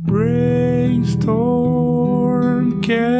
Brainstormcast.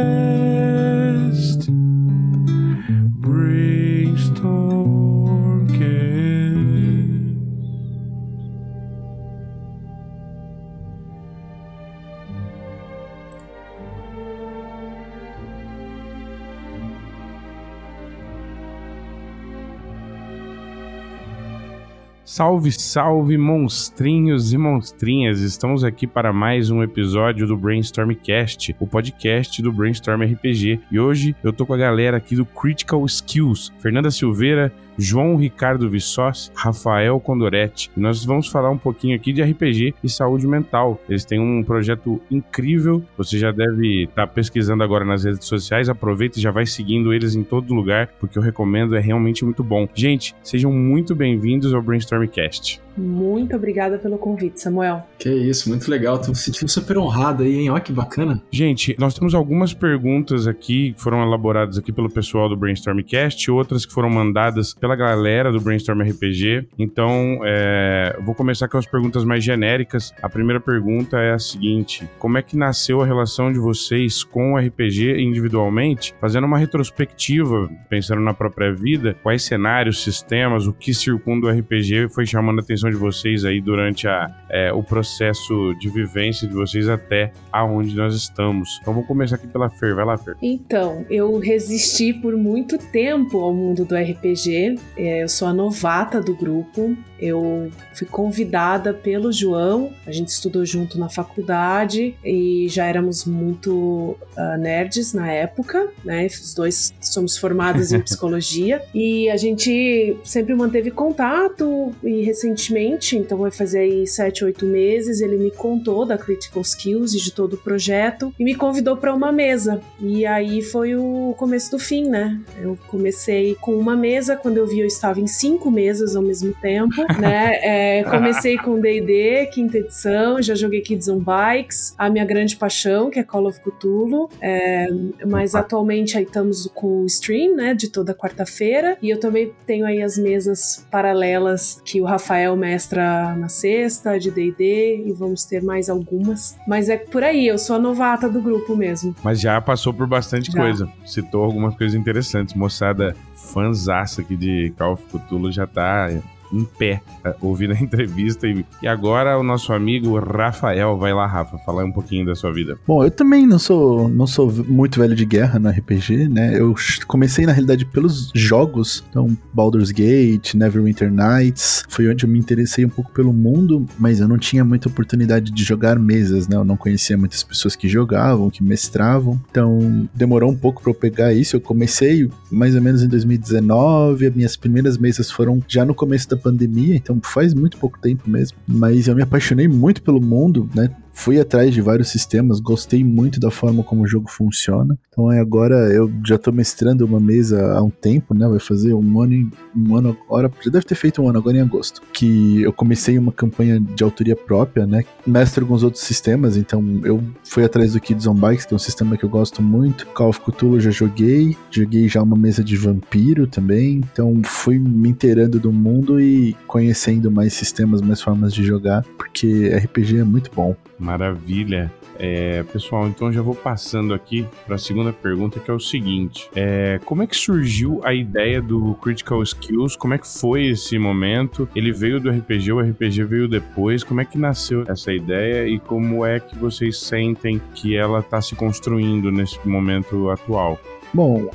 Salve, salve, monstrinhos e monstrinhas! Estamos aqui para mais um episódio do Brainstormcast, o podcast do Brainstorm RPG. E hoje eu tô com a galera aqui do Critical Skills, Fernanda Silveira, João Ricardo Vissós, Rafael Condoretti. E nós vamos falar um pouquinho aqui de RPG e saúde mental. Eles têm um projeto incrível. Você já deve estar tá pesquisando agora nas redes sociais. Aproveita e já vai seguindo eles em todo lugar, porque eu recomendo, é realmente muito bom. Gente, sejam muito bem-vindos ao Brainstormcast. Muito obrigada pelo convite, Samuel. Que isso, muito legal. Tô me sentindo super honrado aí, hein? Olha que bacana. Gente, nós temos algumas perguntas aqui que foram elaboradas aqui pelo pessoal do Brainstormcast, outras que foram mandadas pela galera do Brainstorm RPG. Então, é, vou começar com as perguntas mais genéricas. A primeira pergunta é a seguinte: Como é que nasceu a relação de vocês com o RPG individualmente? Fazendo uma retrospectiva, pensando na própria vida, quais cenários, sistemas, o que circunda o RPG foi chamando a atenção de vocês aí durante a, é, o processo de vivência de vocês até aonde nós estamos. Então vamos começar aqui pela Fer, vai lá, Fer. Então, eu resisti por muito tempo ao mundo do RPG. É, eu sou a novata do grupo. Eu fui convidada pelo João, a gente estudou junto na faculdade e já éramos muito uh, nerds na época, né? Os dois somos formados em psicologia e a gente sempre manteve contato e recentemente então vai fazer aí sete, oito meses, ele me contou da Critical Skills e de todo o projeto e me convidou para uma mesa. E aí foi o começo do fim, né? Eu comecei com uma mesa, quando eu vi eu estava em cinco mesas ao mesmo tempo, né? É, comecei com D&D, quinta edição, já joguei Kids on Bikes, a minha grande paixão, que é Call of Cthulhu, é, mas atualmente aí estamos com o stream, né, de toda quarta-feira, e eu também tenho aí as mesas paralelas que o Rafael mestra na sexta de D&D e vamos ter mais algumas. Mas é por aí, eu sou a novata do grupo mesmo. Mas já passou por bastante já. coisa. Citou algumas coisas interessantes. Moçada fanzaça aqui de Call of Cthulhu já tá em pé, eh, ouvindo a entrevista. E, agora o nosso amigo Rafael, vai lá, Rafa, falar um pouquinho da sua vida. Bom, eu também não sou, não sou muito velho de guerra no RPG, né? Eu comecei, na realidade, pelos jogos. Então, Baldur's Gate, Neverwinter Nights, foi onde eu me interessei um pouco pelo mundo, mas eu não tinha muita oportunidade de jogar mesas, né? Eu não conhecia muitas pessoas que jogavam, que mestravam. Então, demorou um pouco para eu pegar isso. Eu comecei mais ou menos em 2019, as minhas primeiras mesas foram já no começo da pandemia, então faz muito pouco tempo mesmo. Mas eu me apaixonei muito pelo mundo, né? Fui atrás de vários sistemas, gostei muito da forma como o jogo funciona. Então agora eu já tô mestrando uma mesa há um tempo, né? Vai fazer um ano, um ano agora, já deve ter feito um ano agora em agosto, que eu comecei uma campanha de autoria própria, né? Mestro alguns outros sistemas, então eu fui atrás do Kids on Bikes, que é um sistema que eu gosto muito. Call of Cthulhu já joguei, joguei já uma mesa de vampiro também, então fui me inteirando do mundo e conhecendo mais sistemas, mais formas de jogar, porque RPG é muito bom. Maravilha. É, pessoal, então já vou passando aqui para a segunda pergunta, que é o seguinte: é, como é que surgiu a ideia do Critical Skills? Como é que foi esse momento? Ele veio do RPG, o RPG veio depois. Como é que nasceu essa ideia e como é que vocês sentem que ela está se construindo nesse momento atual? Bom,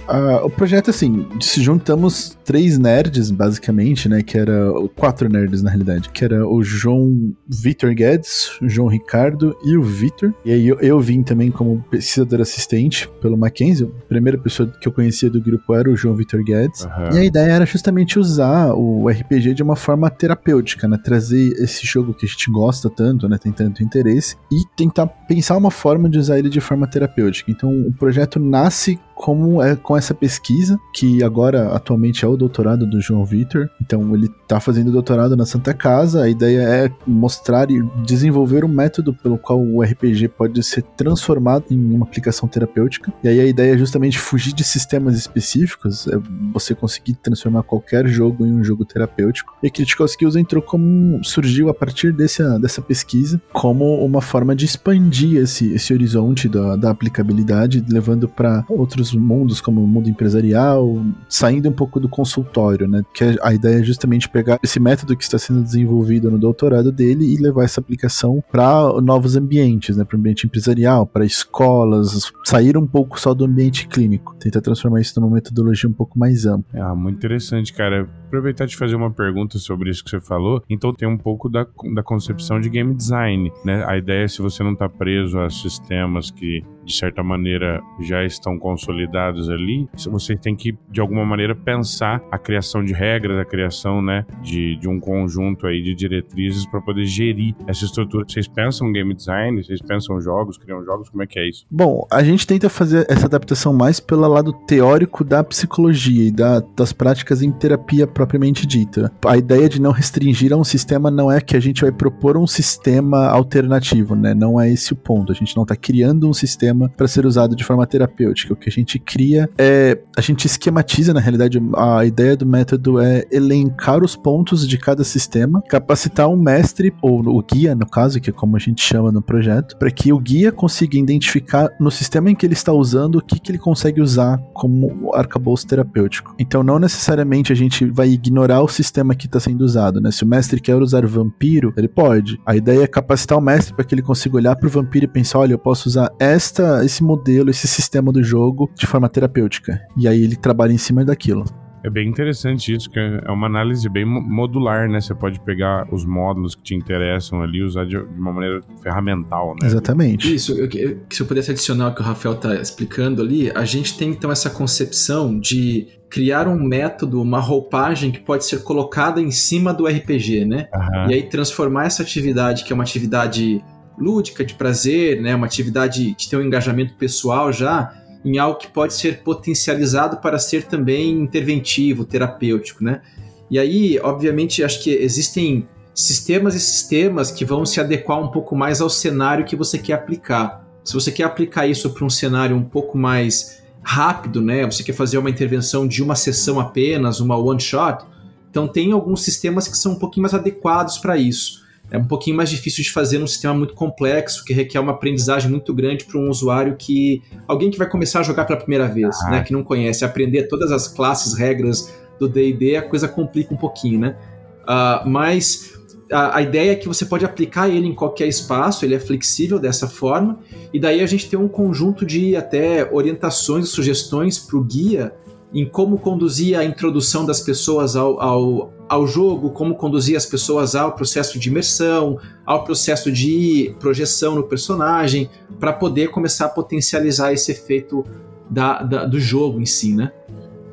o projeto, assim, se juntamos três nerds, basicamente, né? Que era. Quatro nerds, na realidade. Que era o João Vitor Guedes, o João Ricardo e o Vitor. E aí eu, eu, vim também como pesquisador assistente pelo Mackenzie. A primeira pessoa que eu conhecia do grupo era o João Vitor Guedes. Uhum. E a ideia era justamente usar o RPG de uma forma terapêutica, né? Trazer esse jogo que a gente gosta tanto, né? Tem tanto interesse. E tentar pensar uma forma de usar ele de forma terapêutica. Então o projeto nasce como é com essa pesquisa, que agora atualmente é o doutorado do João Vitor. Então ele está fazendo doutorado na Santa Casa. A ideia é mostrar e desenvolver um método pelo qual o RPG pode ser transformado em uma aplicação terapêutica. E aí a ideia é justamente fugir de sistemas específicos, é você conseguir transformar qualquer jogo em um jogo terapêutico. E Critical Skills entrou como surgiu a partir desse, dessa pesquisa como uma forma de expandir esse, esse horizonte da, da aplicabilidade, levando para outros mundos, como o mundo empresarial, saindo um pouco do consultório, né? Que a ideia é justamente pegar esse método que está sendo desenvolvido no doutorado dele e levar essa aplicação para novos ambientes, né? Para o ambiente empresarial, para escolas, sair um pouco só do ambiente clínico, tentar transformar isso numa metodologia um pouco mais ampla. Ah, muito interessante, cara. Aproveitar de fazer uma pergunta sobre isso que você falou. Então tem um pouco da, da concepção de game design, né? A ideia é se você não está preso a sistemas que de certa maneira já estão consolidados ali, você tem que de alguma maneira pensar a criação de regras, a criação, né, de, de um conjunto aí de diretrizes para poder gerir essa estrutura. Vocês pensam game design? Vocês pensam jogos, criam jogos? Como é que é isso? Bom, a gente tenta fazer essa adaptação mais pelo lado teórico da psicologia e da, das práticas em terapia propriamente dita. A ideia de não restringir a um sistema não é que a gente vai propor um sistema alternativo, né? Não é esse o ponto. A gente não está criando um sistema para ser usado de forma terapêutica. O que a gente cria é. A gente esquematiza, na realidade, a ideia do método é elencar os pontos de cada sistema, capacitar um mestre, ou o guia, no caso, que é como a gente chama no projeto, para que o guia consiga identificar no sistema em que ele está usando o que, que ele consegue usar como arcabouço terapêutico. Então, não necessariamente a gente vai ignorar o sistema que está sendo usado, né? Se o mestre quer usar vampiro, ele pode. A ideia é capacitar o mestre para que ele consiga olhar para o vampiro e pensar: olha, eu posso usar esta esse modelo, esse sistema do jogo de forma terapêutica. E aí ele trabalha em cima daquilo. É bem interessante isso, que é uma análise bem modular, né? Você pode pegar os módulos que te interessam ali e usar de uma maneira ferramental, né? Exatamente. Isso, eu, eu, se eu pudesse adicionar o que o Rafael está explicando ali, a gente tem então essa concepção de criar um método, uma roupagem que pode ser colocada em cima do RPG, né? Uhum. E aí transformar essa atividade, que é uma atividade lúdica, de prazer, né, uma atividade de ter um engajamento pessoal já, em algo que pode ser potencializado para ser também interventivo, terapêutico, né? E aí, obviamente, acho que existem sistemas e sistemas que vão se adequar um pouco mais ao cenário que você quer aplicar. Se você quer aplicar isso para um cenário um pouco mais rápido, né? Você quer fazer uma intervenção de uma sessão apenas, uma one shot, então tem alguns sistemas que são um pouquinho mais adequados para isso é um pouquinho mais difícil de fazer num sistema muito complexo, que requer uma aprendizagem muito grande para um usuário que. alguém que vai começar a jogar pela primeira vez, ah. né? Que não conhece, aprender todas as classes, regras do DD, a coisa complica um pouquinho, né? Uh, mas a, a, ideia é que você pode aplicar ele em qualquer espaço, ele é flexível dessa forma, e daí a gente tem um conjunto de até orientações sugestões para o guia em como conduzir a introdução das pessoas ao, ao, ao jogo, como conduzir as pessoas ao processo de imersão, ao processo de projeção no personagem, para poder começar a potencializar esse efeito da, da, do jogo em si, né?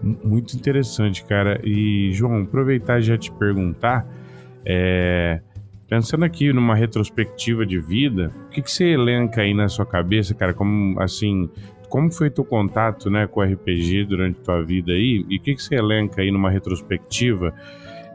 Muito interessante, cara. E, João, aproveitar e já te perguntar, é, pensando aqui numa retrospectiva de vida, o que, que você elenca aí na sua cabeça, cara, como, assim, como foi teu contato né, com o RPG durante tua vida aí? E o que, que você elenca aí numa retrospectiva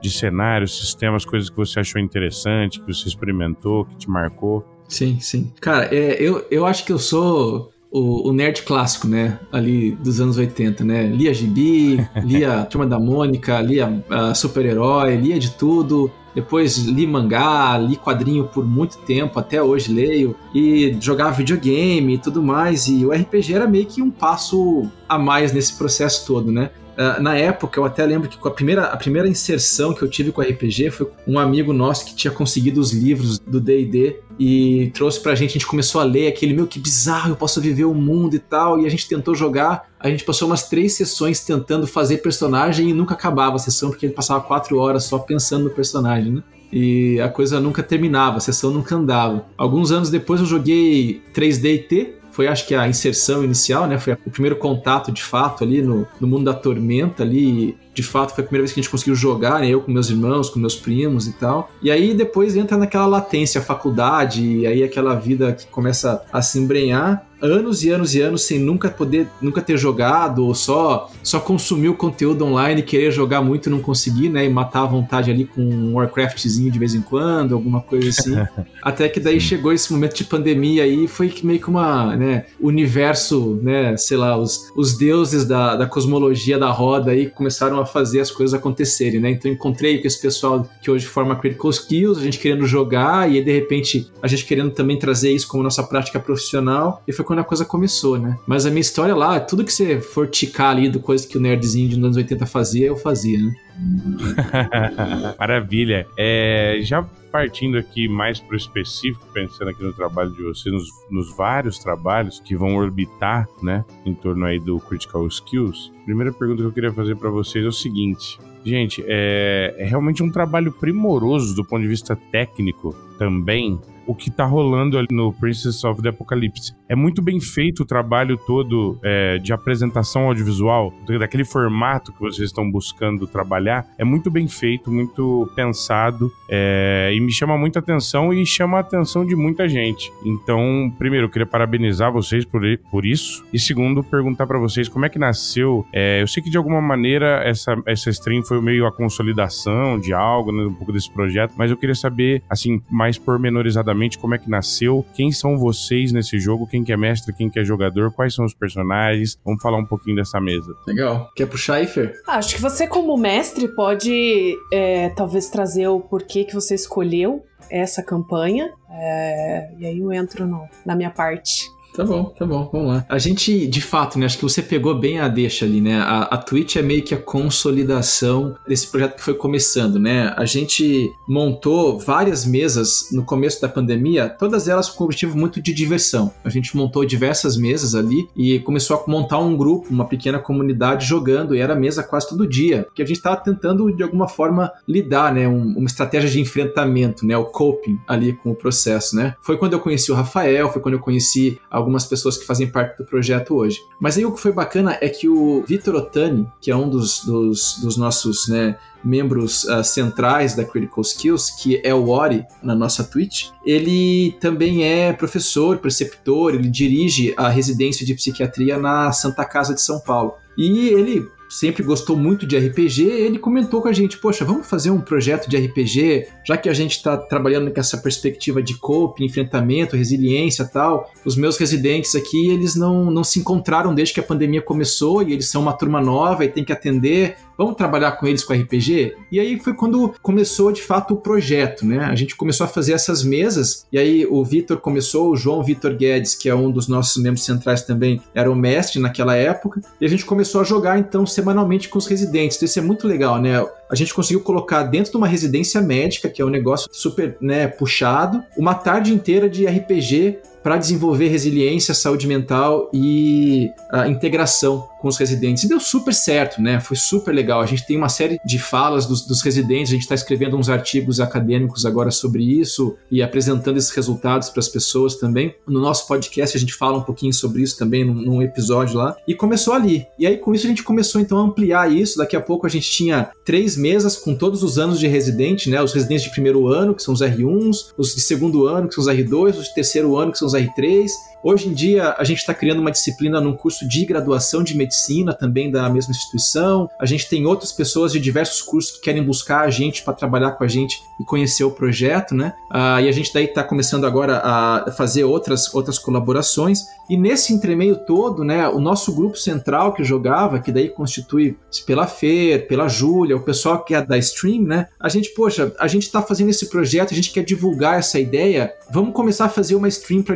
de cenários, sistemas, coisas que você achou interessante, que você experimentou, que te marcou? Sim, sim. Cara, é, eu, eu acho que eu sou o, o, nerd clássico, né? Ali dos anos 80, né? Lia Gibi, lia Turma da Mônica, lia uh, super-herói, lia de tudo. Depois li mangá, li quadrinho por muito tempo, até hoje leio, e jogava videogame e tudo mais. E o RPG era meio que um passo a mais nesse processo todo, né? Uh, na época, eu até lembro que a primeira, a primeira inserção que eu tive com RPG foi um amigo nosso que tinha conseguido os livros do D&D e trouxe pra gente, a gente começou a ler aquele, meu, que bizarro, eu posso viver o mundo e tal, e a gente tentou jogar, a gente passou umas três sessões tentando fazer personagem e nunca acabava a sessão, porque ele passava quatro horas só pensando no personagem, né? E a coisa nunca terminava, a sessão nunca andava. Alguns anos depois eu joguei 3D T, foi acho que a inserção inicial, né? Foi o primeiro contato de fato ali no, no mundo da tormenta ali. De fato foi a primeira vez que a gente conseguiu jogar, né? Eu com meus irmãos, com meus primos e tal. E aí depois entra naquela latência, a faculdade, e aí aquela vida que começa a se embrenhar anos e anos e anos sem nunca poder, nunca ter jogado, ou só só consumir o conteúdo online, querer jogar muito e não conseguir, né? E matar a vontade ali com um Warcraftzinho de vez em quando, alguma coisa assim. Até que daí chegou esse momento de pandemia aí, foi meio que uma, né, universo, né, sei lá, os, os deuses da, da cosmologia da roda aí começaram a fazer as coisas acontecerem, né? Então encontrei com esse pessoal que hoje forma Critical Skills, a gente querendo jogar e de repente a gente querendo também trazer isso como nossa prática profissional. E foi quando a coisa começou, né? Mas a minha história lá, tudo que você for ticar ali do coisa que o nerdzinho de anos 80 fazia, eu fazia, né? Maravilha. É, já partindo aqui mais para o específico, pensando aqui no trabalho de vocês, nos, nos, vários trabalhos que vão orbitar, né, em torno aí do Critical Skills, primeira pergunta que eu queria fazer para vocês é o seguinte. Gente, é, é realmente um trabalho primoroso do ponto de vista técnico também o que tá rolando ali no Princess of the Apocalypse. É muito bem feito o trabalho todo é, de apresentação audiovisual, daquele formato que vocês estão buscando trabalhar. É muito bem feito, muito pensado é, e me chama muita atenção e chama a atenção de muita gente. Então, primeiro, eu queria parabenizar vocês por, por isso. E segundo, perguntar para vocês como é que nasceu. É, eu sei que de alguma maneira essa, essa stream foi meio a consolidação de algo, né, um pouco desse projeto, mas eu queria saber, assim, mais pormenorizadamente como é que nasceu, quem são vocês nesse jogo, quem que é mestre, quem que é jogador, quais são os personagens. Vamos falar um pouquinho dessa mesa. Legal. Quer puxar aí, Fer? Ah, acho que você, como mestre, pode é, talvez trazer o porquê que você escolheu essa campanha. É, e aí eu entro no, na minha parte. Tá bom, tá bom, vamos lá. A gente, de fato, né, acho que você pegou bem a deixa ali, né? A, a Twitch é meio que a consolidação desse projeto que foi começando, né? A gente montou várias mesas no começo da pandemia, todas elas com o objetivo muito de diversão. A gente montou diversas mesas ali e começou a montar um grupo, uma pequena comunidade jogando, e era mesa quase todo dia, porque a gente estava tentando, de alguma forma, lidar, né? Um, uma estratégia de enfrentamento, né? O coping ali com o processo, né? Foi quando eu conheci o Rafael, foi quando eu conheci algumas pessoas que fazem parte do projeto hoje. Mas aí o que foi bacana é que o Vitor Otani, que é um dos, dos, dos nossos né, membros uh, centrais da Critical Skills, que é o Ori na nossa Twitch, ele também é professor, preceptor, ele dirige a residência de psiquiatria na Santa Casa de São Paulo. E ele sempre gostou muito de RPG, ele comentou com a gente: Poxa, vamos fazer um projeto de RPG, já que a gente está trabalhando com essa perspectiva de cope, enfrentamento, resiliência tal. Os meus residentes aqui, eles não, não se encontraram desde que a pandemia começou e eles são uma turma nova e tem que atender vamos trabalhar com eles com RPG? E aí foi quando começou de fato o projeto, né? A gente começou a fazer essas mesas, e aí o Vitor começou, o João Vitor Guedes, que é um dos nossos membros centrais também, era o mestre naquela época, e a gente começou a jogar então semanalmente com os residentes. Então isso é muito legal, né? A gente conseguiu colocar dentro de uma residência médica, que é um negócio super né, puxado, uma tarde inteira de RPG para desenvolver resiliência, saúde mental e a integração com os residentes. E deu super certo, né? Foi super legal. A gente tem uma série de falas dos, dos residentes, a gente está escrevendo uns artigos acadêmicos agora sobre isso e apresentando esses resultados para as pessoas também. No nosso podcast a gente fala um pouquinho sobre isso também num, num, episódio lá. E começou ali. E aí com isso a gente começou então a ampliar isso. Daqui a pouco a gente tinha três mesas com todos os anos de residente, né? Os residentes de primeiro ano, que são os R1s, os de segundo ano, que são os R2, os de terceiro ano, que são os R3 Hoje em dia, a gente está criando uma disciplina num curso de graduação de medicina, também da mesma instituição. A gente tem outras pessoas de diversos cursos que querem buscar a gente para trabalhar com a gente e conhecer o projeto, né? Ah, e a gente daí está começando agora a fazer outras, outras colaborações. E nesse entremeio todo, né, o nosso grupo central que jogava, que daí constitui pela Fer, pela Júlia, o pessoal que é da stream, né? A gente, poxa, a gente está fazendo esse projeto, a gente quer divulgar essa ideia. Vamos começar a fazer uma stream para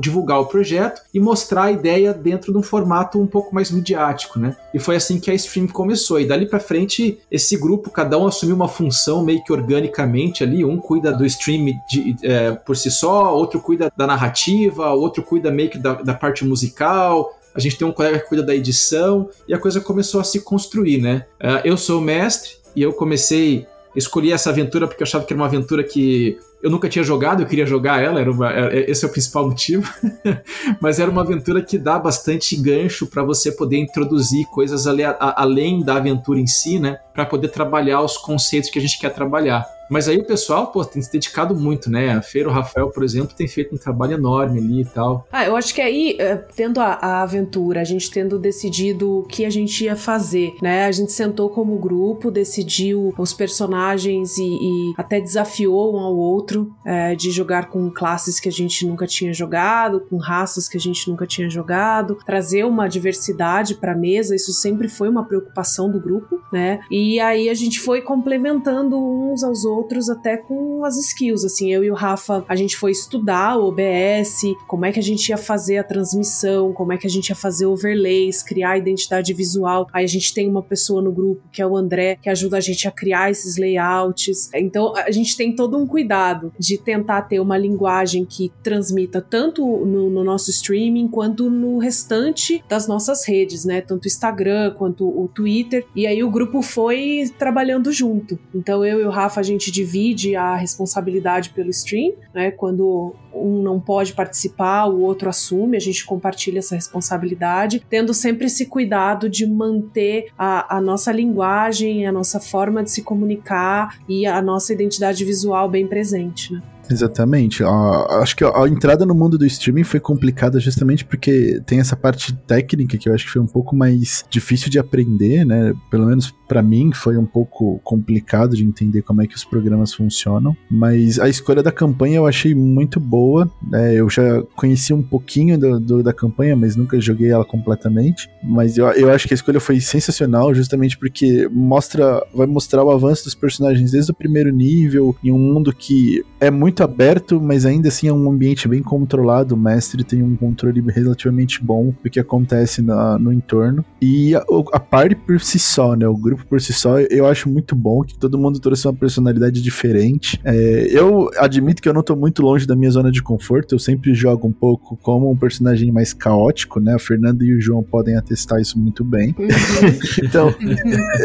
divulgar o projeto e mostrar a ideia dentro de um formato um pouco mais midiático, né? E foi assim que a stream começou. E dali para frente, esse grupo, cada um assumiu uma função meio que organicamente ali. Um cuida do stream de, é, por si só, outro cuida da narrativa, outro cuida meio que da, da parte musical, a gente tem um colega que cuida da edição, e a coisa começou a se construir, né? Uh, eu sou o mestre, e eu comecei escolhi essa aventura porque eu achava que era uma aventura que eu nunca tinha jogado, eu queria jogar ela, era uma, é, esse é o principal motivo. Mas era uma aventura que dá bastante gancho para você poder introduzir coisas a, além da aventura em si, né? Para poder trabalhar os conceitos que a gente quer trabalhar. Mas aí o pessoal, pô, tem se dedicado muito, né? A Feira, o Rafael, por exemplo, tem feito um trabalho enorme ali e tal. Ah, eu acho que aí, eh, tendo a, a, aventura, a gente tendo decidido o que a gente ia fazer, né? A gente sentou como grupo, decidiu os personagens e, e até desafiou um ao outro é, de jogar com classes que a gente nunca tinha jogado, com raças que a gente nunca tinha jogado, trazer uma diversidade para a mesa, isso sempre foi uma preocupação do grupo, né? E aí a gente foi complementando uns aos outros até com as skills. Assim, eu e o Rafa, a gente foi estudar o OBS, como é que a gente ia fazer a transmissão, como é que a gente ia fazer overlays, criar identidade visual. Aí a gente tem uma pessoa no grupo, que é o André, que ajuda a gente a criar esses layouts. Então a gente tem todo um cuidado de tentar ter uma linguagem que transmita tanto no, no nosso streaming quanto no restante das nossas redes, né? Tanto o Instagram quanto o Twitter. E aí o grupo foi trabalhando junto. Então eu e o Rafa, a gente divide a responsabilidade pelo stream, né? Quando um não pode participar, o outro assume, a gente compartilha essa responsabilidade, tendo sempre esse cuidado de manter a, a nossa linguagem, a nossa forma de se comunicar e a nossa identidade visual bem presente, né? Exatamente. acho que a, entrada no mundo do streaming foi complicada justamente porque tem essa parte técnica que eu acho que foi um pouco mais difícil de aprender, né? Pelo menos para mim foi um pouco complicado de entender como é que os programas funcionam. Mas a escolha da campanha eu achei muito boa. Né? Eu já conheci um pouquinho do, do, da campanha, mas nunca joguei ela completamente. Mas eu, eu acho que a escolha foi sensacional, justamente porque mostra, vai mostrar o avanço dos personagens desde o primeiro nível, em um mundo que é muito muito aberto, mas ainda assim é um ambiente bem controlado. O mestre tem um controle relativamente bom do que acontece na, no entorno. E a, a party por si só, né? O grupo por si só, eu acho muito bom que todo mundo trouxe uma personalidade diferente. É, eu admito que eu não tô muito longe da minha zona de conforto. Eu sempre jogo um pouco como um personagem mais caótico, né? A Fernanda e o João podem atestar isso muito bem. Uhum. então,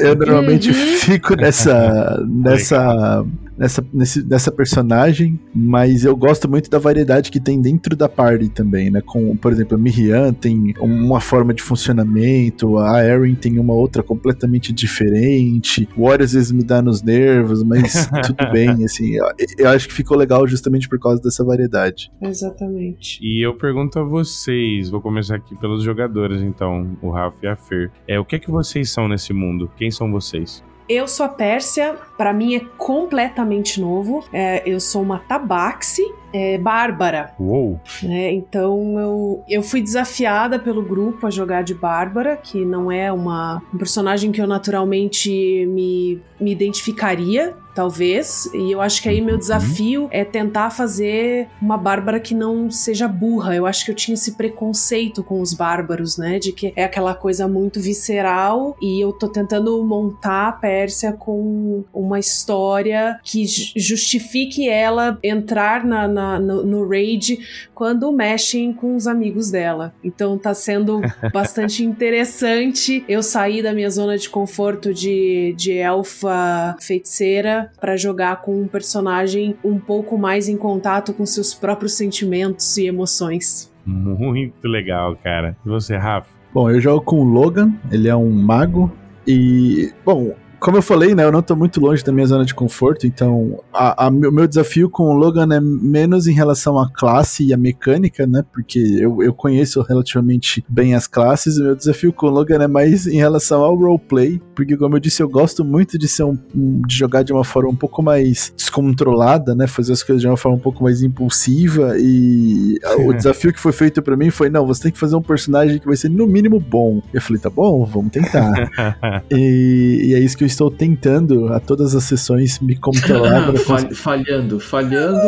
eu normalmente uhum. fico nessa, nessa nessa, nesse, nessa personagem, mas eu gosto muito da variedade que tem dentro da party também, né? Com, por exemplo, a Miriam tem uma forma de funcionamento, a Erin tem uma outra completamente diferente, o War às vezes me dá nos nervos, mas tudo bem, assim, eu, eu acho que ficou legal justamente por causa dessa variedade. Exatamente. E eu pergunto a vocês, vou começar aqui pelos jogadores, então, o Rafa e a Fer. É, o que é que vocês são nesse mundo? Quem são vocês? Eu sou a Pérsia, para mim é completamente novo. É, eu sou uma tabaxi, é, Bárbara. Uou! É, então eu, eu fui desafiada pelo grupo a jogar de Bárbara, que não é uma, um personagem que eu naturalmente me, me identificaria talvez. E eu acho que aí meu uhum. desafio é tentar fazer uma bárbara que não seja burra. Eu acho que eu tinha esse preconceito com os bárbaros, né? De que é aquela coisa muito visceral e eu tô tentando montar a Pérsia com uma história que justifique ela entrar na, na no, no raid quando mexem com os amigos dela. Então tá sendo bastante interessante eu sair da minha zona de conforto de, de elfa feiticeira para jogar com um personagem um pouco mais em contato com seus próprios sentimentos e emoções. Muito legal, cara. E você, Rafa? Bom, eu jogo com o Logan, ele é um mago. E, bom, como eu falei, né, eu não tô muito longe da minha zona de conforto, então o meu desafio com o Logan é menos em relação à classe e à mecânica, né, porque eu, eu conheço relativamente bem as classes, o meu desafio com o Logan é mais em relação ao roleplay, porque como eu disse, eu gosto muito de ser um, de jogar de uma forma um pouco mais descontrolada, né, fazer as coisas de uma forma um pouco mais impulsiva e o desafio que foi feito para mim foi, não, você tem que fazer um personagem que vai ser no mínimo bom. Eu falei, tá bom, vamos tentar. e, e é isso que eu estou tentando a todas as sessões me controlar. Fal falhando, falhando.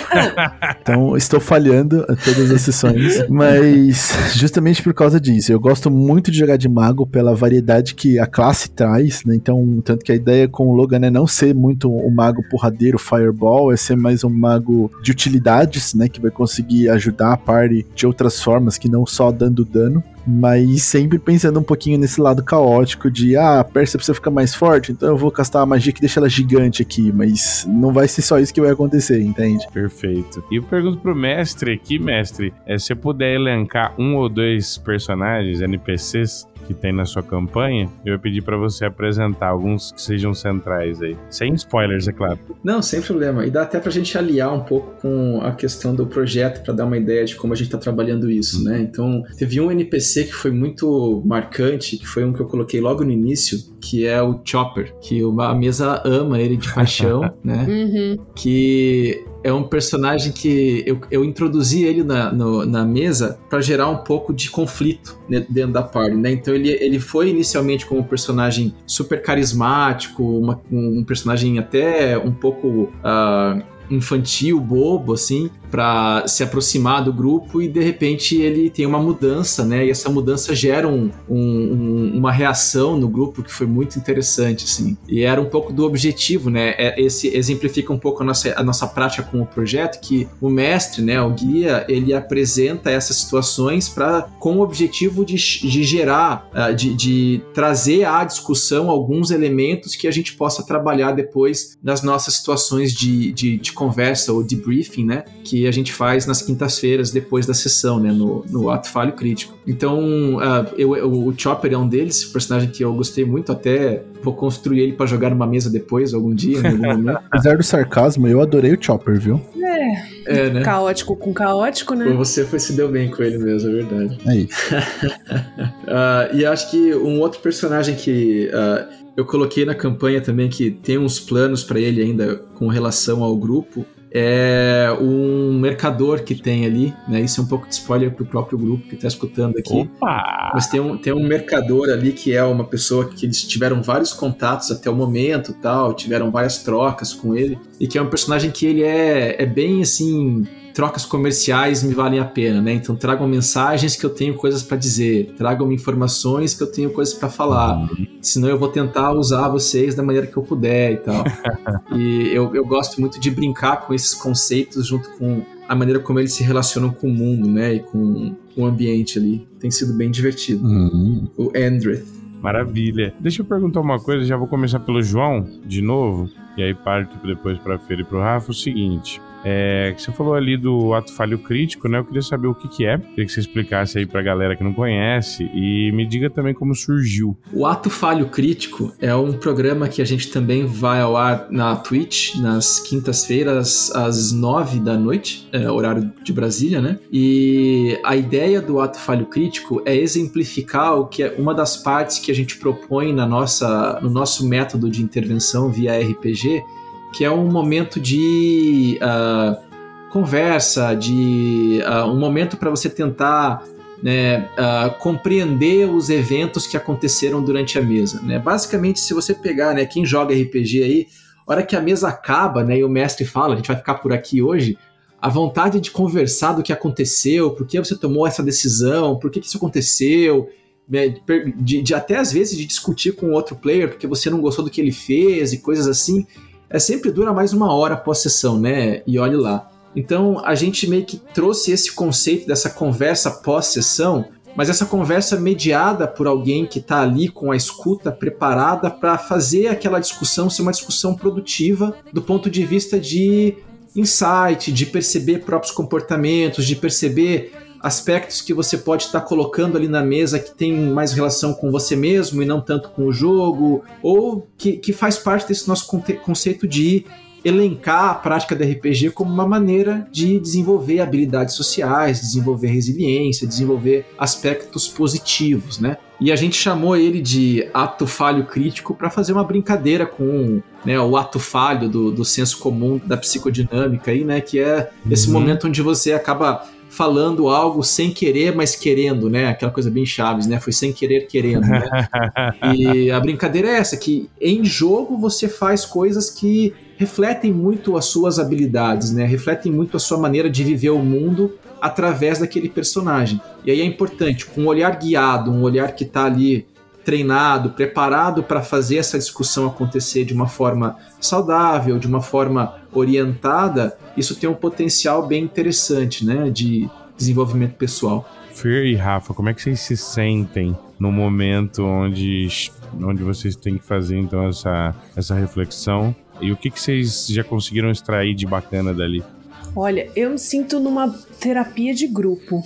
então, estou falhando a todas as sessões, mas justamente por causa disso. Eu gosto muito de jogar de mago pela variedade que a classe traz, né? Então, tanto que a ideia com o Logan é não ser muito o um mago porradeiro fireball, é ser mais um mago de utilidades, né? Que vai conseguir ajudar a party de outras formas que não só dando dano. Mas sempre pensando um pouquinho nesse lado caótico de, ah, a Pérsia precisa ficar mais forte, então eu vou castar a magia que deixa ela gigante aqui, mas não vai ser só isso que vai acontecer, entende? Perfeito. E eu pergunto pro mestre aqui, mestre, é, se você puder elencar um ou dois personagens, NPCs, que tem na sua campanha, eu ia pedir para você apresentar alguns que sejam centrais aí. Sem spoilers, é claro. Não, sem problema. E dá até pra gente aliar um pouco com a questão do projeto para dar uma ideia de como a gente tá trabalhando isso, né? Então, teve um NPC que foi muito marcante, que foi um que eu coloquei logo no início, que é o Chopper, que a mesa ama ele de paixão, né? Uhum. Que é um personagem que eu, eu introduzi ele na, no, na mesa para gerar um pouco de conflito dentro da party, né? Então ele, ele foi inicialmente como um personagem super carismático, uma, um personagem até um pouco uh, infantil, bobo, assim, para se aproximar do grupo e de repente ele tem uma mudança, né? E essa mudança gera um, um, uma reação no grupo que foi muito interessante, assim. E era um pouco do objetivo, né? É, esse exemplifica um pouco a nossa, a nossa prática com o projeto, que o mestre, né, o guia, ele apresenta essas situações para com o objetivo de, de gerar, ah, de, de trazer à discussão alguns elementos que a gente possa trabalhar depois nas nossas situações de, de, de conversa ou de briefing, né? Que a gente faz nas quintas-feiras depois da sessão, né, no, no ato falho crítico. Então, uh, eu, eu, o Chopper é um deles, personagem que eu gostei muito, até vou construir ele para jogar numa mesa depois, algum dia, em algum momento. Apesar do sarcasmo, eu adorei o Chopper, viu? É. É, né? Caótico com caótico, né? Você foi se deu bem com ele mesmo, é verdade. É isso. uh, e acho que um outro personagem que uh, eu coloquei na campanha também que tem uns planos para ele ainda com relação ao grupo é um mercador que tem ali, né? Isso é um pouco de spoiler pro próprio grupo que está escutando aqui. Opa! Mas tem um, tem um mercador ali que é uma pessoa que eles tiveram vários contatos até o momento, tal, tiveram várias trocas com ele, e que é um personagem que ele é, é bem assim trocas comerciais me valem a pena, né? Então tragam mensagens que eu tenho coisas para dizer, tragam informações que eu tenho coisas para falar. Uhum. Senão eu vou tentar usar vocês da maneira que eu puder e tal. e eu, eu gosto muito de brincar com esses conceitos junto com a maneira como eles se relacionam com o mundo, né? E com o ambiente ali. Tem sido bem divertido. Uhum. O Andreth. Maravilha. Deixa eu perguntar uma coisa, já vou começar pelo João, de novo, e aí parto depois para a Feira e para o Rafa. O seguinte: é, você falou ali do ato falho crítico, né? Eu queria saber o que, que é. Queria que você explicasse aí pra galera que não conhece e me diga também como surgiu. O ato falho crítico é um programa que a gente também vai ao ar na Twitch nas quintas-feiras às nove da noite, é, horário de Brasília, né? E a ideia do ato falho crítico é exemplificar o que é uma das partes que a gente propõe na nossa, no nosso método de intervenção via RPG que é um momento de uh, conversa, de uh, um momento para você tentar né, uh, compreender os eventos que aconteceram durante a mesa. Né? Basicamente, se você pegar né, quem joga RPG aí, hora que a mesa acaba né, e o mestre fala, a gente vai ficar por aqui hoje, a vontade de conversar do que aconteceu, por que você tomou essa decisão, por que, que isso aconteceu, de, de, até às vezes de discutir com outro player porque você não gostou do que ele fez e coisas assim, é sempre dura mais uma hora após sessão, né? E olhe lá. Então a gente meio que trouxe esse conceito dessa conversa pós-sessão, mas essa conversa mediada por alguém que está ali com a escuta preparada para fazer aquela discussão ser uma discussão produtiva do ponto de vista de insight, de perceber próprios comportamentos, de perceber aspectos que você pode estar colocando ali na mesa que tem mais relação com você mesmo e não tanto com o jogo, ou que, que faz parte desse nosso conceito de elencar a prática do RPG como uma maneira de desenvolver habilidades sociais, desenvolver resiliência, desenvolver aspectos positivos, né? E a gente chamou ele de ato falho crítico para fazer uma brincadeira com né, o ato falho do, do senso comum da psicodinâmica aí, né? Que é esse uhum. momento onde você acaba falando algo sem querer, mas querendo, né? Aquela coisa bem chaves, né? Foi sem querer querendo, né? e a brincadeira é essa, que em jogo você faz coisas que refletem muito as suas habilidades, né? Refletem muito a sua maneira de viver o mundo através daquele personagem. E aí é importante, com um olhar guiado, um olhar que está ali treinado, preparado para fazer essa discussão acontecer de uma forma saudável, de uma forma orientada, isso tem um potencial bem interessante, né, de desenvolvimento pessoal. Fer e Rafa, como é que vocês se sentem no momento onde, onde vocês têm que fazer então essa, essa reflexão? E o que, que vocês já conseguiram extrair de bacana dali? Olha, eu me sinto numa terapia de grupo.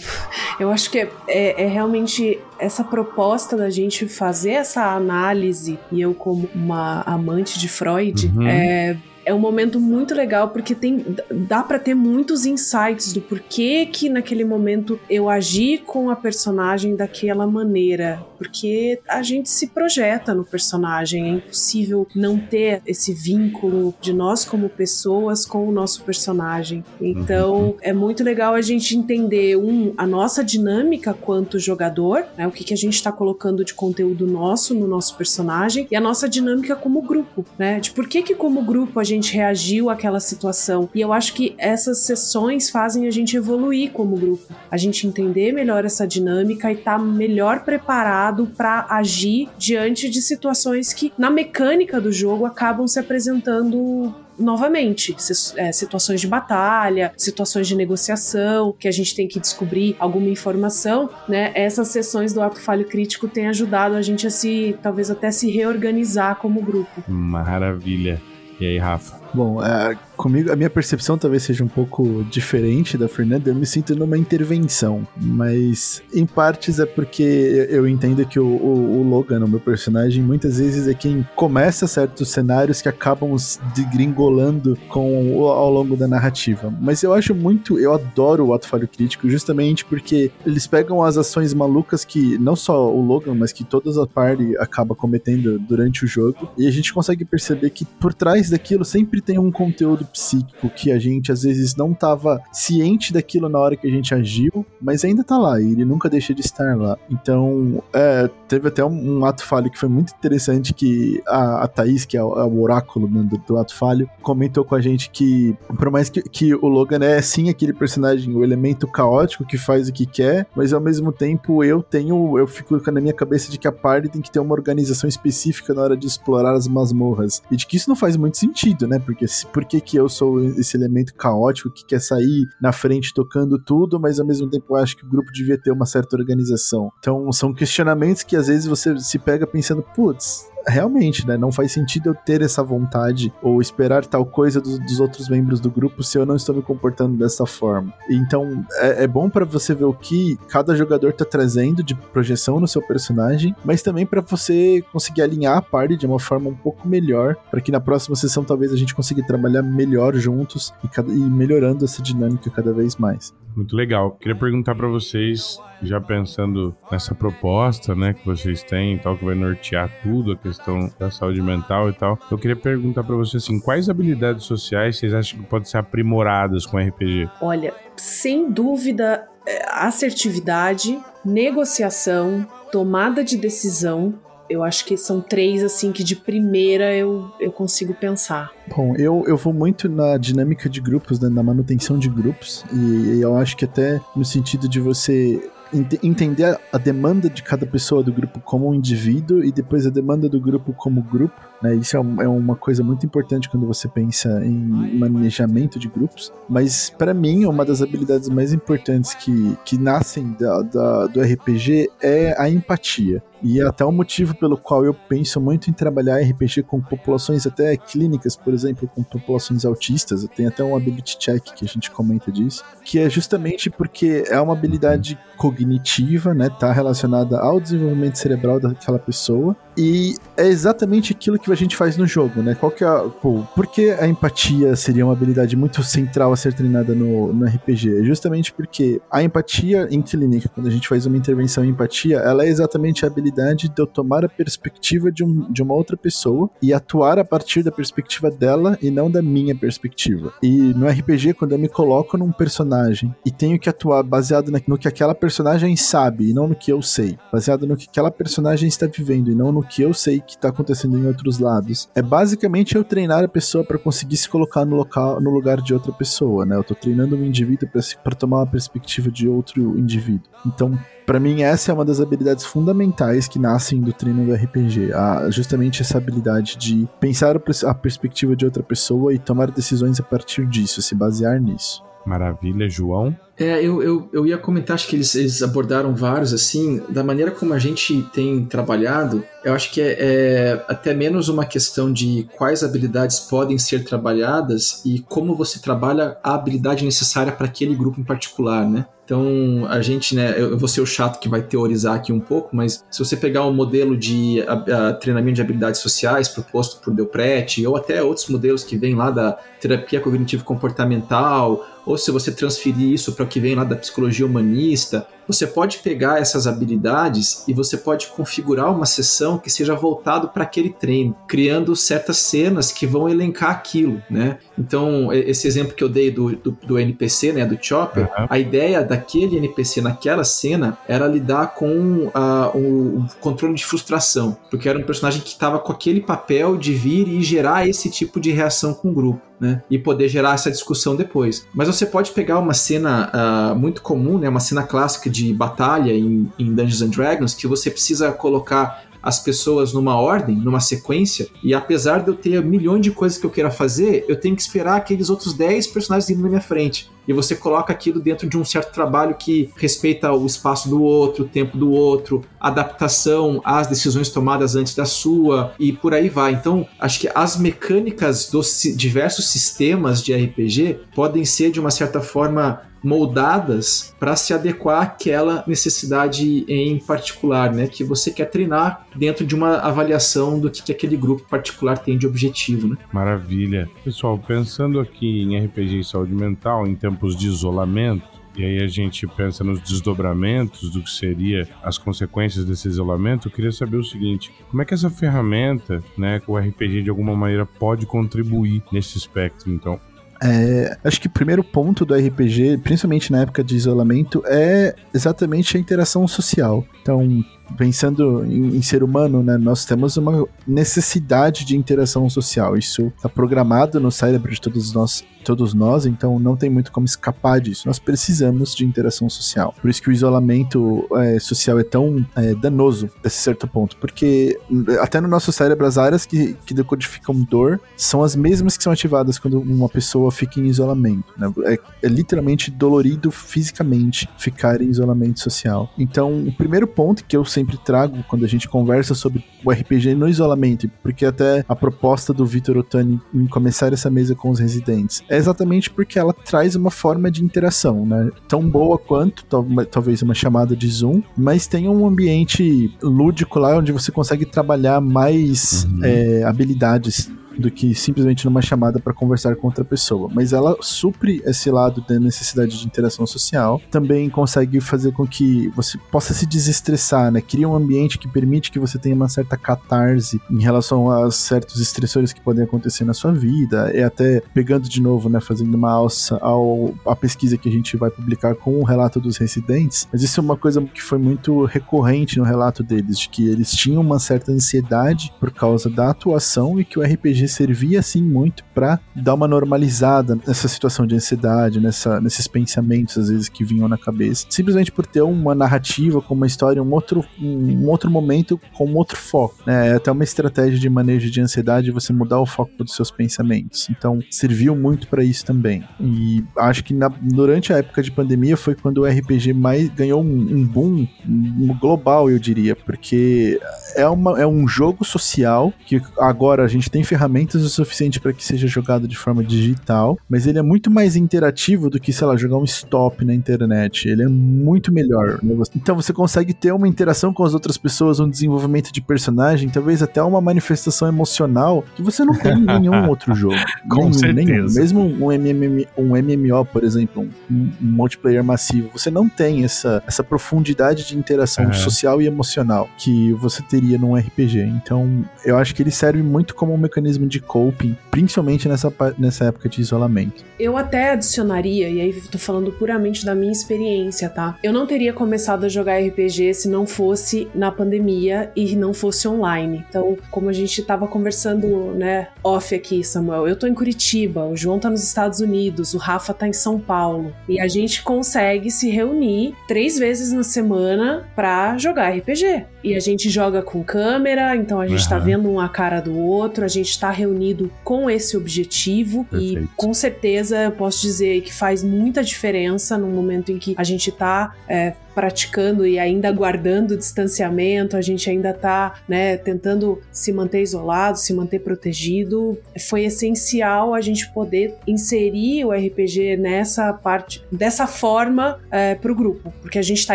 Eu acho que é, é, é, realmente essa proposta da gente fazer essa análise, e eu, como uma amante de Freud, uhum. é, é um momento muito legal porque tem dá para ter muitos insights do porquê que naquele momento eu agi com a personagem daquela maneira, porque a gente se projeta no personagem, é impossível não ter esse vínculo de nós como pessoas com o nosso personagem. Então, uhum. é muito legal a gente entender um a nossa dinâmica quanto jogador, né, o que que a gente está colocando de conteúdo nosso no nosso personagem e a nossa dinâmica como grupo, né? De por que que como grupo a gente gente reagiu àquela situação. E eu acho que essas sessões fazem a gente evoluir como grupo, a gente entender melhor essa dinâmica e estar tá melhor preparado para agir diante de situações que, na mecânica do jogo, acabam se apresentando novamente, é, situações de batalha, situações de negociação, que a gente tem que descobrir alguma informação, né? Essas sessões do ato falho crítico têm ajudado a gente a se, talvez até se reorganizar como grupo. Maravilha. E aí, Rafa? Bom, é, comigo a minha percepção talvez seja um pouco diferente da Fernanda. Eu me sinto numa intervenção, mas em partes é porque eu entendo que o, o, o Logan, o meu personagem, muitas vezes é quem começa certos cenários que acabam degringolando com ao longo da narrativa. Mas eu acho muito, eu adoro o ato falho crítico, justamente porque eles pegam as ações malucas que não só o Logan, mas que toda a party acaba cometendo durante o jogo, e a gente consegue perceber que por trás daquilo sempre tem um conteúdo psíquico que a gente às vezes não estava ciente daquilo na hora que a gente agiu, mas ainda tá lá e ele nunca deixa de estar lá. Então, é, teve até um, um, ato falho que foi muito interessante que a, a Thaís, que é o, é o oráculo né, do, do, ato falho, comentou com a gente que, por mais que, que o Logan é sim aquele personagem, o elemento caótico que faz o que quer, mas ao mesmo tempo eu tenho, eu fico na minha cabeça de que a party tem que ter uma organização específica na hora de explorar as masmorras e de que isso não faz muito sentido, né? Porque por que, que eu sou esse elemento caótico que quer sair na frente tocando tudo, mas ao mesmo tempo eu acho que o grupo devia ter uma certa organização. Então são questionamentos que às vezes você se pega pensando, putz, realmente, né? Não faz sentido eu ter essa vontade ou esperar tal coisa dos, dos outros membros do grupo se eu não estou me comportando dessa forma. Então, é, é bom para você ver o que cada jogador tá trazendo de projeção no seu personagem, mas também para você conseguir alinhar a party de uma forma um pouco melhor, para que na próxima sessão talvez a gente consiga trabalhar melhor juntos e, cada, e melhorando essa dinâmica cada vez mais. Muito legal. Queria perguntar para vocês, já pensando nessa proposta, né, que vocês têm e tal, que vai nortear tudo, a questão da saúde mental e tal. Eu queria perguntar para vocês assim, quais habilidades sociais vocês acham que podem ser aprimoradas com RPG? Olha, sem dúvida, é, assertividade, negociação, tomada de decisão, eu acho que são três, assim, que de primeira eu, eu consigo pensar. Bom, eu, eu vou muito na dinâmica de grupos, né, na manutenção de grupos, e, e eu acho que até no sentido de você ent entender a demanda de cada pessoa do grupo como um indivíduo e depois a demanda do grupo como grupo. Né? Isso é, um, é uma coisa muito importante quando você pensa em manejamento de grupos. Mas para mim, uma das habilidades mais importantes que, que nascem da, da, do RPG é a empatia. E é até o motivo pelo qual eu penso muito em trabalhar RPG com populações até clínicas, por exemplo, com populações autistas. Tenho até um ability check que a gente comenta disso, que é justamente porque é uma habilidade cognitiva, né? Tá relacionada ao desenvolvimento cerebral daquela pessoa. E é exatamente aquilo que a gente faz no jogo, né? Qual que é a, pô, por que a empatia seria uma habilidade muito central a ser treinada no, no RPG? É justamente porque a empatia em clínica, quando a gente faz uma intervenção em empatia, ela é exatamente a habilidade de eu tomar a perspectiva de, um, de uma outra pessoa e atuar a partir da perspectiva dela e não da minha perspectiva. E no RPG, quando eu me coloco num personagem e tenho que atuar baseado no que aquela personagem sabe e não no que eu sei, baseado no que aquela personagem está vivendo e não no que eu sei que tá acontecendo em outros lados. É basicamente eu treinar a pessoa para conseguir se colocar no, local, no lugar de outra pessoa, né? Eu tô treinando um indivíduo para tomar uma perspectiva de outro indivíduo. Então, para mim, essa é uma das habilidades fundamentais que nascem do treino do RPG. A, justamente essa habilidade de pensar a perspectiva de outra pessoa e tomar decisões a partir disso, se basear nisso. Maravilha, João. É, eu, eu, eu ia comentar, acho que eles, eles abordaram vários, assim, da maneira como a gente tem trabalhado, eu acho que é, é, até menos uma questão de quais habilidades podem ser trabalhadas e como você trabalha a habilidade necessária para aquele grupo em particular, né? Então, a gente, né, eu vou ser o chato que vai teorizar aqui um pouco, mas se você pegar um modelo de a, a, treinamento de habilidades sociais proposto por Delpret, ou até outros modelos que vêm lá da terapia cognitivo comportamental, ou se você transferir isso para o que vem lá da psicologia humanista, você pode pegar essas habilidades e você pode configurar uma sessão que seja voltado para aquele treino, criando certas cenas que vão elencar aquilo, né? Então, esse exemplo que eu dei do, do, do NPC, né, do Chopper, uhum. a ideia daquele NPC naquela cena era lidar com uh, o, o, controle de frustração, porque era um personagem que estava com aquele papel de vir e gerar esse tipo de reação com o grupo. Né, e poder gerar essa discussão depois. Mas você pode pegar uma cena uh, muito comum, né, uma cena clássica de de batalha em, em Dungeons and Dragons que você precisa colocar as pessoas numa ordem, numa sequência, e apesar de eu ter milhões de coisas que eu queira fazer, eu tenho que esperar aqueles outros 10 personagens indo na minha frente. E você coloca aquilo dentro de um certo trabalho que respeita o espaço do outro, o tempo do outro, adaptação às decisões tomadas antes da sua, e por aí vai. Então, acho que as mecânicas dos diversos sistemas de RPG podem ser, de uma certa forma, moldadas para se adequar àquela necessidade em particular, né? Que você quer treinar dentro de uma avaliação do que, que aquele grupo particular tem de objetivo, né? Maravilha. Pessoal, pensando aqui em RPG e saúde mental em tempos de isolamento, e aí a gente pensa nos desdobramentos do que seria as consequências desse isolamento, eu queria saber o seguinte, como é que essa ferramenta, né, o RPG de alguma maneira pode contribuir nesse espectro, então? É, acho que o primeiro ponto do RPG, principalmente na época de isolamento, é exatamente a interação social. Então, pensando em, em, ser humano, né, nós temos uma necessidade de interação social. Isso está programado no cérebro de todos nós, todos nós, então não tem muito como escapar disso. Nós precisamos de interação social. Por isso que o isolamento é, social é tão é, danoso a certo ponto, porque até no nosso cérebro as áreas que, que decodificam dor são as mesmas que são ativadas quando uma pessoa fica em isolamento. Né? É, é literalmente dolorido fisicamente ficar em isolamento social. Então, o primeiro ponto que eu sempre trago quando a gente conversa sobre o RPG no isolamento, porque até a proposta do Vitor Otani em começar essa mesa com os residentes é exatamente porque ela traz uma forma de interação, né? Tão boa quanto talvez uma chamada de Zoom, mas tem um ambiente lúdico lá onde você consegue trabalhar mais uhum. é, habilidades do que simplesmente numa chamada para conversar com outra pessoa. Mas ela supre esse lado da necessidade de interação social, também consegue fazer com que você possa se desestressar, né? Cria um ambiente que permite que você tenha uma certa catarse em relação a certos estressores que podem acontecer na sua vida. É até pegando de novo, né? Fazendo uma alça ao a pesquisa que a gente vai publicar com o relato dos residentes. Mas isso é uma coisa que foi muito recorrente no relato deles, de que eles tinham uma certa ansiedade por causa da atuação e que o RPG servia assim muito para dar uma normalizada nessa situação de ansiedade, nessa, nesses pensamentos às vezes que vinham na cabeça, simplesmente por ter uma narrativa com uma história, um outro, um, outro momento com um outro foco. Né? É até uma estratégia de manejo de ansiedade você mudar o foco dos seus pensamentos. Então serviu muito para isso também. E acho que na, durante a época de pandemia foi quando o RPG mais ganhou um, um boom um global, eu diria, porque é, uma, é um jogo social que agora a gente tem ferramentas ferramentas o suficiente para que seja jogado de forma digital, mas ele é muito mais interativo do que, sei lá, jogar um stop na internet. Ele é muito melhor. Né? Então você consegue ter uma interação com as outras pessoas, um desenvolvimento de personagem, talvez até uma manifestação emocional que você não tem em nenhum outro jogo. com nenhum, certeza. Nenhum. Mesmo um, MMM, um MMO, por exemplo, um, um, multiplayer massivo, você não tem essa, essa profundidade de interação uhum. social e emocional que você teria num RPG. Então, eu acho que ele serve muito como um mecanismo de coping, principalmente nessa, nessa época de isolamento. Eu até adicionaria, e aí tô falando puramente da minha experiência, tá? Eu não teria começado a jogar RPG se não fosse na pandemia e não fosse online. Então, como a gente tava conversando, né, off aqui, Samuel, eu tô em Curitiba, o João tá nos Estados Unidos, o Rafa tá em São Paulo. E a gente consegue se reunir três vezes na semana pra jogar RPG. E a gente joga com câmera, então a gente uhum. tá vendo um a cara do outro, a gente tá está reunido com esse objetivo Perfeito. e com certeza eu posso dizer que faz muita diferença no momento em que a gente está é, praticando e ainda guardando o distanciamento, a gente ainda está né, tentando se manter isolado, se manter protegido. Foi essencial a gente poder inserir o RPG nessa parte, dessa forma é, para o grupo, porque a gente está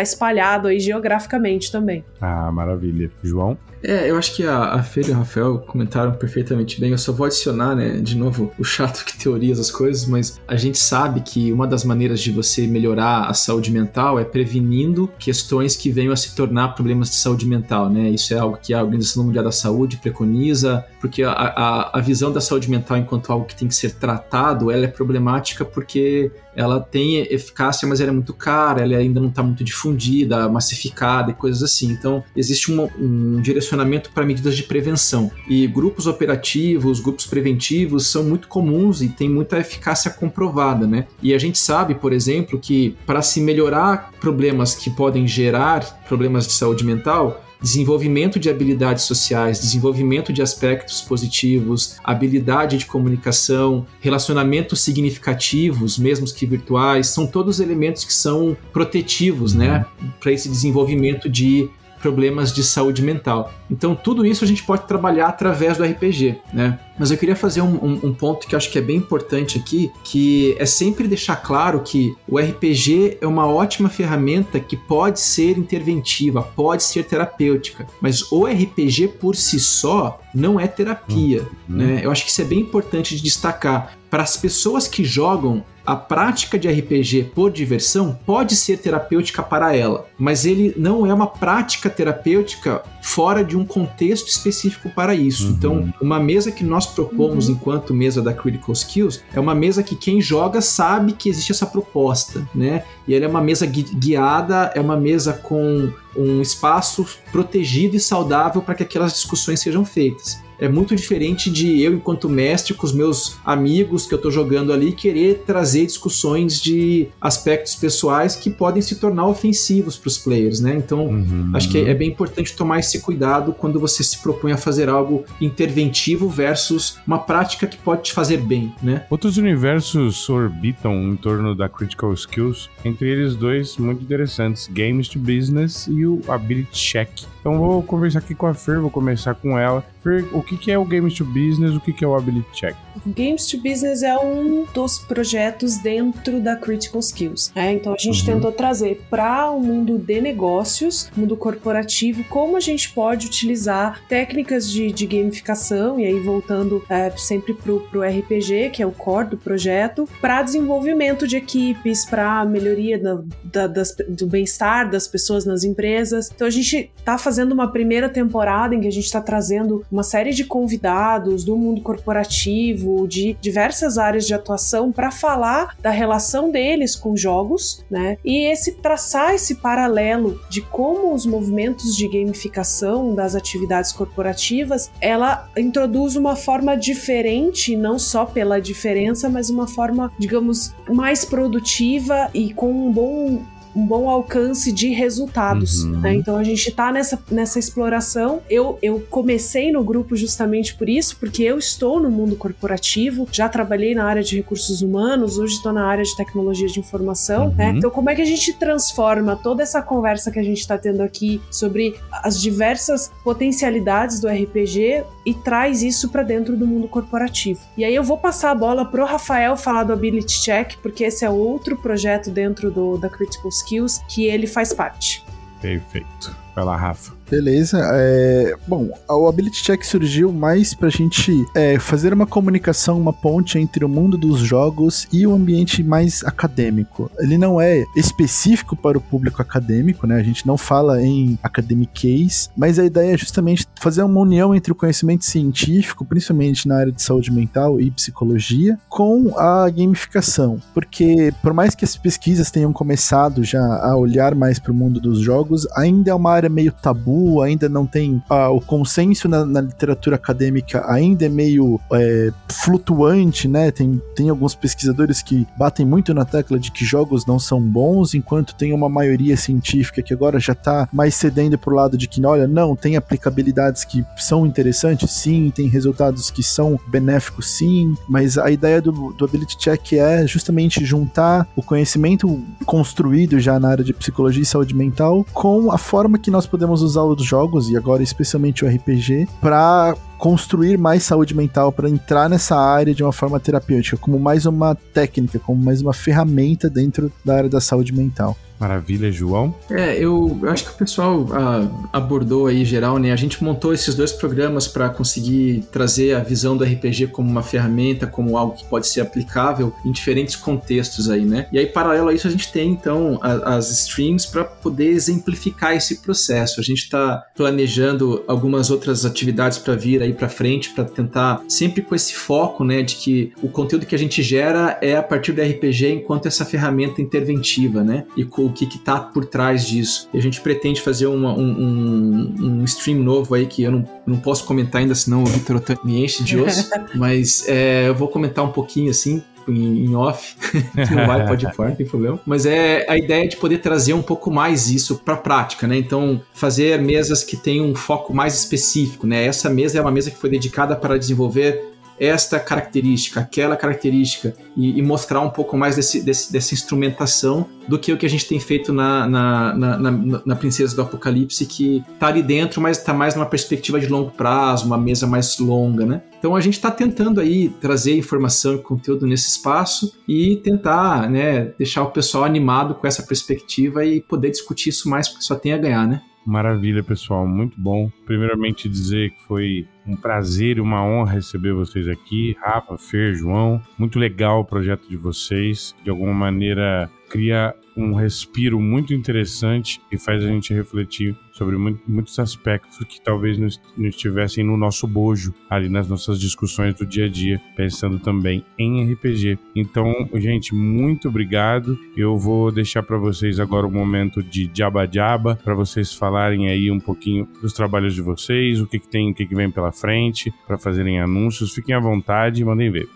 espalhado aí geograficamente também. Ah, maravilha. João? É, eu acho que a, a e o Rafael comentaram perfeitamente bem. Eu só vou adicionar, né, de novo, o chato que teoria as coisas, mas a gente sabe que uma das maneiras de você melhorar a saúde mental é prevenindo questões que venham a se tornar problemas de saúde mental, né? Isso é algo que a Organização Mundial da Saúde preconiza, porque a, a, a visão da saúde mental enquanto algo que tem que ser tratado, ela é problemática porque ela tem eficácia, mas ela é muito cara, ela ainda não está muito difundida, massificada e coisas assim. Então, existe um, um direcionamento para medidas de prevenção. E grupos operativos, grupos preventivos são muito comuns e têm muita eficácia comprovada, né? E a gente sabe, por exemplo, que para se melhorar problemas que podem gerar problemas de saúde mental, desenvolvimento de habilidades sociais, desenvolvimento de aspectos positivos, habilidade de comunicação, relacionamentos significativos, mesmo que virtuais, são todos elementos que são protetivos, né, para esse desenvolvimento de problemas de saúde mental. Então, tudo isso a gente pode trabalhar através do RPG, né? Mas eu queria fazer um, um, um, ponto que eu acho que é bem importante aqui, que é sempre deixar claro que o RPG é uma ótima ferramenta que pode ser interventiva, pode ser terapêutica, mas o RPG por si só não é terapia, uhum. né? Eu acho que isso é bem importante de destacar. Para as pessoas que jogam, a prática de RPG por diversão pode ser terapêutica para ela, mas ele não é uma prática terapêutica fora de um contexto específico para isso. Uhum. Então, uma mesa que nós propomos uhum. enquanto mesa da Critical Skills é uma mesa que quem joga sabe que existe essa proposta, né? E ela é uma mesa gui guiada, é uma mesa com um espaço protegido e saudável para que aquelas discussões sejam feitas é muito diferente de eu, enquanto mestre, com os meus amigos que eu tô jogando ali, querer trazer discussões de aspectos pessoais que podem se tornar ofensivos para os players, né? Então, uhum. acho que é bem importante tomar esse cuidado quando você se propõe a fazer algo interventivo versus uma prática que pode te fazer bem, né? Outros universos orbitam em torno da Critical Skills, entre eles dois muito interessantes, Games to Business e o Ability Check. Então vou conversar aqui com a Fer, vou começar com ela. O que, que é o Games to Business, o que, que é o Ability Check? Games to Business é um dos projetos dentro da Critical Skills. Né? Então a gente uhum. tentou trazer para o mundo de negócios, mundo corporativo, como a gente pode utilizar técnicas de, de gamificação, e aí voltando é, sempre para o RPG, que é o core do projeto, para desenvolvimento de equipes, para melhoria da, da, das, do bem-estar das pessoas nas empresas. Então a gente está fazendo uma primeira temporada em que a gente está trazendo uma série de convidados do mundo corporativo, de diversas áreas de atuação, para falar da relação deles com jogos, né? E esse traçar esse paralelo de como os movimentos de gamificação das atividades corporativas, ela introduz uma forma diferente, não só pela diferença, mas uma forma, digamos, mais produtiva e com um bom um bom alcance de resultados. Uhum. Né? Então a gente está nessa, nessa exploração. Eu, eu comecei no grupo justamente por isso, porque eu estou no mundo corporativo, já trabalhei na área de recursos humanos, hoje estou na área de tecnologia de informação. Né? Uhum. Né? Então, como é que a gente transforma toda essa conversa que a gente está tendo aqui sobre as diversas potencialidades do RPG e traz isso para dentro do mundo corporativo? E aí eu vou passar a bola pro Rafael falar do Ability Check, porque esse é outro projeto dentro do, da Critical skills que ele faz parte. Perfeito. Vai lá, Rafa. Beleza. É, bom, o Ability Check surgiu mais pra gente é, fazer uma comunicação, uma ponte entre o mundo dos jogos e o ambiente mais acadêmico. Ele não é específico para o público acadêmico, né? A gente não fala em academic case, mas a ideia é justamente fazer uma união entre o conhecimento científico, principalmente na área de saúde mental e psicologia, com a gamificação. Porque, por mais que as pesquisas tenham começado já a olhar mais para o mundo dos jogos, ainda é uma área área meio tabu, ainda não tem ah, o consenso na, na, literatura acadêmica ainda é meio é, flutuante, né? Tem, tem alguns pesquisadores que batem muito na tecla de que jogos não são bons, enquanto tem uma maioria científica que agora já tá mais cedendo pro lado de que, olha, não, tem aplicabilidades que são interessantes, sim, tem resultados que são benéficos, sim, mas a ideia do, do Ability Check é justamente juntar o conhecimento construído já na área de psicologia e saúde mental com a forma que nós podemos usar os jogos, e agora especialmente o RPG, para construir mais saúde mental, para entrar nessa área de uma forma terapêutica, como mais uma técnica, como mais uma ferramenta dentro da área da saúde mental. Maravilha, João. É, eu, eu acho que o pessoal ah, abordou aí geral, né? A gente montou esses dois programas para conseguir trazer a visão do RPG como uma ferramenta, como algo que pode ser aplicável em diferentes contextos aí, né? E aí, paralelo a isso, a gente tem então a, as streams para poder exemplificar esse processo. A gente está planejando algumas outras atividades para vir aí para frente, para tentar sempre com esse foco, né, de que o conteúdo que a gente gera é a partir do RPG enquanto essa ferramenta interventiva, né? E o que está por trás disso. E a gente pretende fazer uma, um, um, um, stream novo aí que eu não, não posso comentar ainda, senão o Victor me enche de osso. mas é, eu vou comentar um pouquinho assim, em, off, que não vai pode fora, não tem problema. Mas é a ideia de poder trazer um pouco mais isso para a prática, né? Então, fazer mesas que tenham um foco mais específico, né? Essa mesa é uma mesa que foi dedicada para desenvolver esta característica, aquela característica, e, e mostrar um pouco mais desse, desse, dessa instrumentação do que o que a gente tem feito na, na, na, na, na Princesa do Apocalipse, que está ali dentro, mas está mais numa perspectiva de longo prazo, uma mesa mais longa, né? Então a gente está tentando aí trazer informação e conteúdo nesse espaço e tentar, né, deixar o pessoal animado com essa perspectiva e poder discutir isso mais, porque só tem a ganhar, né? Maravilha, pessoal, muito bom. Primeiramente dizer que foi um prazer e uma honra receber vocês aqui, Rafa, Fer, João. Muito legal o projeto de vocês. De alguma maneira cria um respiro muito interessante e faz a gente refletir sobre muitos aspectos que talvez não estivessem no nosso bojo ali nas nossas discussões do dia a dia, pensando também em RPG. Então, gente, muito obrigado. Eu vou deixar para vocês agora o um momento de Jabba, para vocês falarem aí um pouquinho dos trabalhos de vocês, o que, que tem, o que, que vem pela frente, para fazerem anúncios. Fiquem à vontade e mandem ver.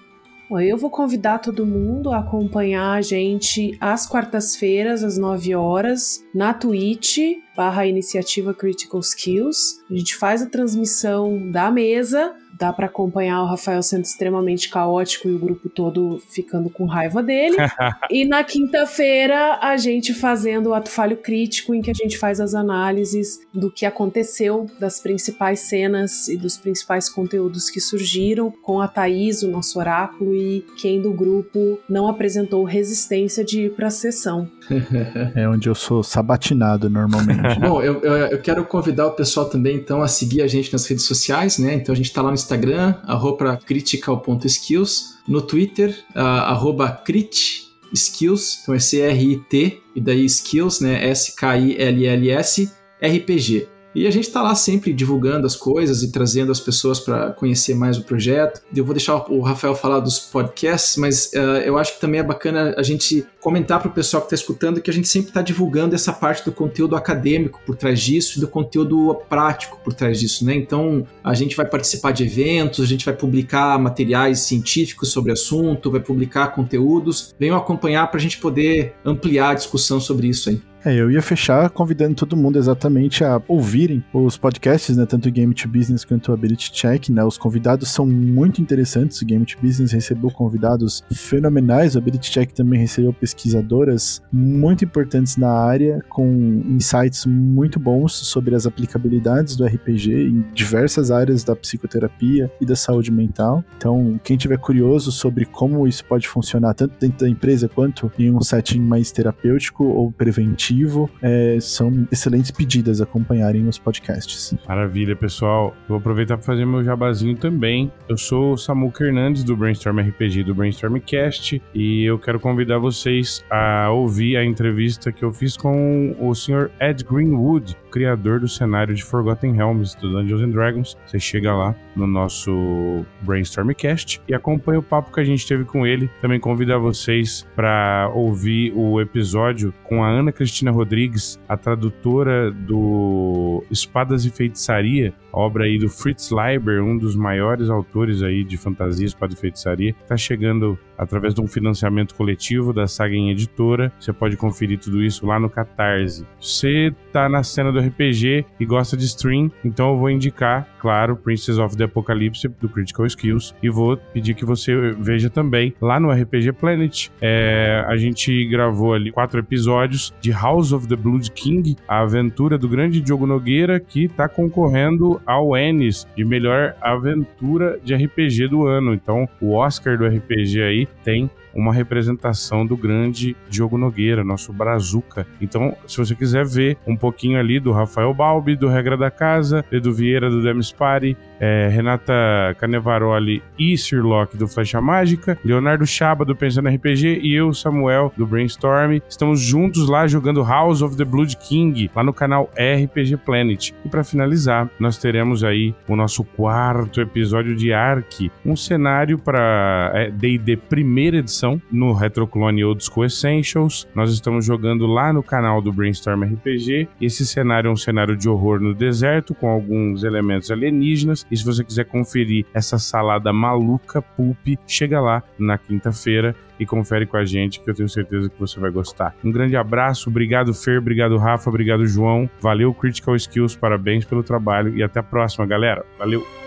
Eu vou convidar todo mundo a acompanhar a gente às quartas-feiras, às 9 horas, na Twitch, barra iniciativa Critical Skills. A gente faz a transmissão da mesa dá para acompanhar o Rafael sendo extremamente caótico e o grupo todo ficando com raiva dele. e na quinta-feira, a gente fazendo o ato falho crítico, em que a gente faz as análises do que aconteceu, das principais cenas e dos principais conteúdos que surgiram, com a Thaís, o nosso oráculo, e quem do grupo não apresentou resistência de ir para a sessão. é onde eu sou sabatinado normalmente. Bom, eu, eu, eu, quero convidar o pessoal também, então, a seguir a gente nas redes sociais, né? Então a gente está lá no Instagram, arroba critical.skills, no Twitter, uh, arroba crit skills, então é C-R-I-T, e daí skills, né? S-K-I-L-L-S, RPG. E a gente está lá sempre divulgando as coisas e trazendo as pessoas para conhecer mais o projeto. Eu vou deixar o Rafael falar dos podcasts, mas uh, eu acho que também é bacana a gente comentar para o pessoal que está escutando que a gente sempre está divulgando essa parte do conteúdo acadêmico por trás disso e do conteúdo prático por trás disso, né? Então a gente vai participar de eventos, a gente vai publicar materiais científicos sobre assunto, vai publicar conteúdos. Venham acompanhar para a gente poder ampliar a discussão sobre isso aí. É, eu ia fechar convidando todo mundo exatamente a ouvirem os podcasts, né, tanto o Game to Business quanto o Ability Check, né, os convidados são muito interessantes, o Game to Business recebeu convidados fenomenais, o Ability Check também recebeu pesquisadoras muito importantes na área, com insights muito bons sobre as aplicabilidades do RPG em diversas áreas da psicoterapia e da saúde mental. Então, quem tiver curioso sobre como isso pode funcionar tanto dentro da empresa quanto em um setting mais terapêutico ou preventivo, é, são excelentes pedidas acompanharem os podcasts. Maravilha, pessoal. Vou aproveitar para fazer meu jabazinho também. Eu sou o Samuca Hernandes do Brainstorm RPG do Brainstorm Cast e eu quero convidar vocês a ouvir a entrevista que eu fiz com o Sr. Ed Greenwood, criador do cenário de Forgotten Realms do Dungeons and Dragons. Você chega lá no nosso Brainstormcast e acompanha o papo que a gente teve com ele. Também convido vocês para ouvir o episódio com a Ana Cristina Cristina Rodrigues, a tradutora do Espadas e Feitiçaria, obra aí do Fritz Leiber, um dos maiores autores aí de fantasia, espada e feitiçaria. Tá chegando através de um financiamento coletivo da Saga em Editora. Você pode conferir tudo isso lá no Catarse. Você tá na cena do RPG e gosta de stream, então eu vou indicar, claro, Princess of the Apocalypse do Critical Skills e vou pedir que você veja também lá no RPG Planet. É, a gente gravou ali quatro episódios de House of the Blood King, a aventura do grande Diogo Nogueira que tá concorrendo ao Ennis de melhor aventura de RPG do ano. Então, o Oscar do RPG aí tem uma representação do grande Diogo Nogueira, nosso Brazuca. Então, se você quiser ver um pouquinho ali do Rafael Balbi, do Regra da Casa, Edu Vieira do Demis Party, é, Renata Canevaroli e Sirlock do Flecha Mágica, Leonardo Chaba do Pensando RPG e eu, Samuel, do Brainstorm. Estamos juntos lá jogando House of the Blood King, lá no canal RPG Planet. E para finalizar, nós teremos aí o nosso quarto episódio de Ark, um cenário para D&D é, primeira edição no Retroclone Old School Essentials. Nós estamos jogando lá no canal do Brainstorm RPG. Esse cenário é um cenário de horror no deserto com alguns elementos alienígenas e se você quiser conferir essa salada maluca, pulp, chega lá na quinta-feira e confere com a gente que eu tenho certeza que você vai gostar. Um grande abraço, obrigado Fer, obrigado Rafa, obrigado João, valeu Critical Skills, parabéns pelo trabalho e até a próxima, galera. Valeu!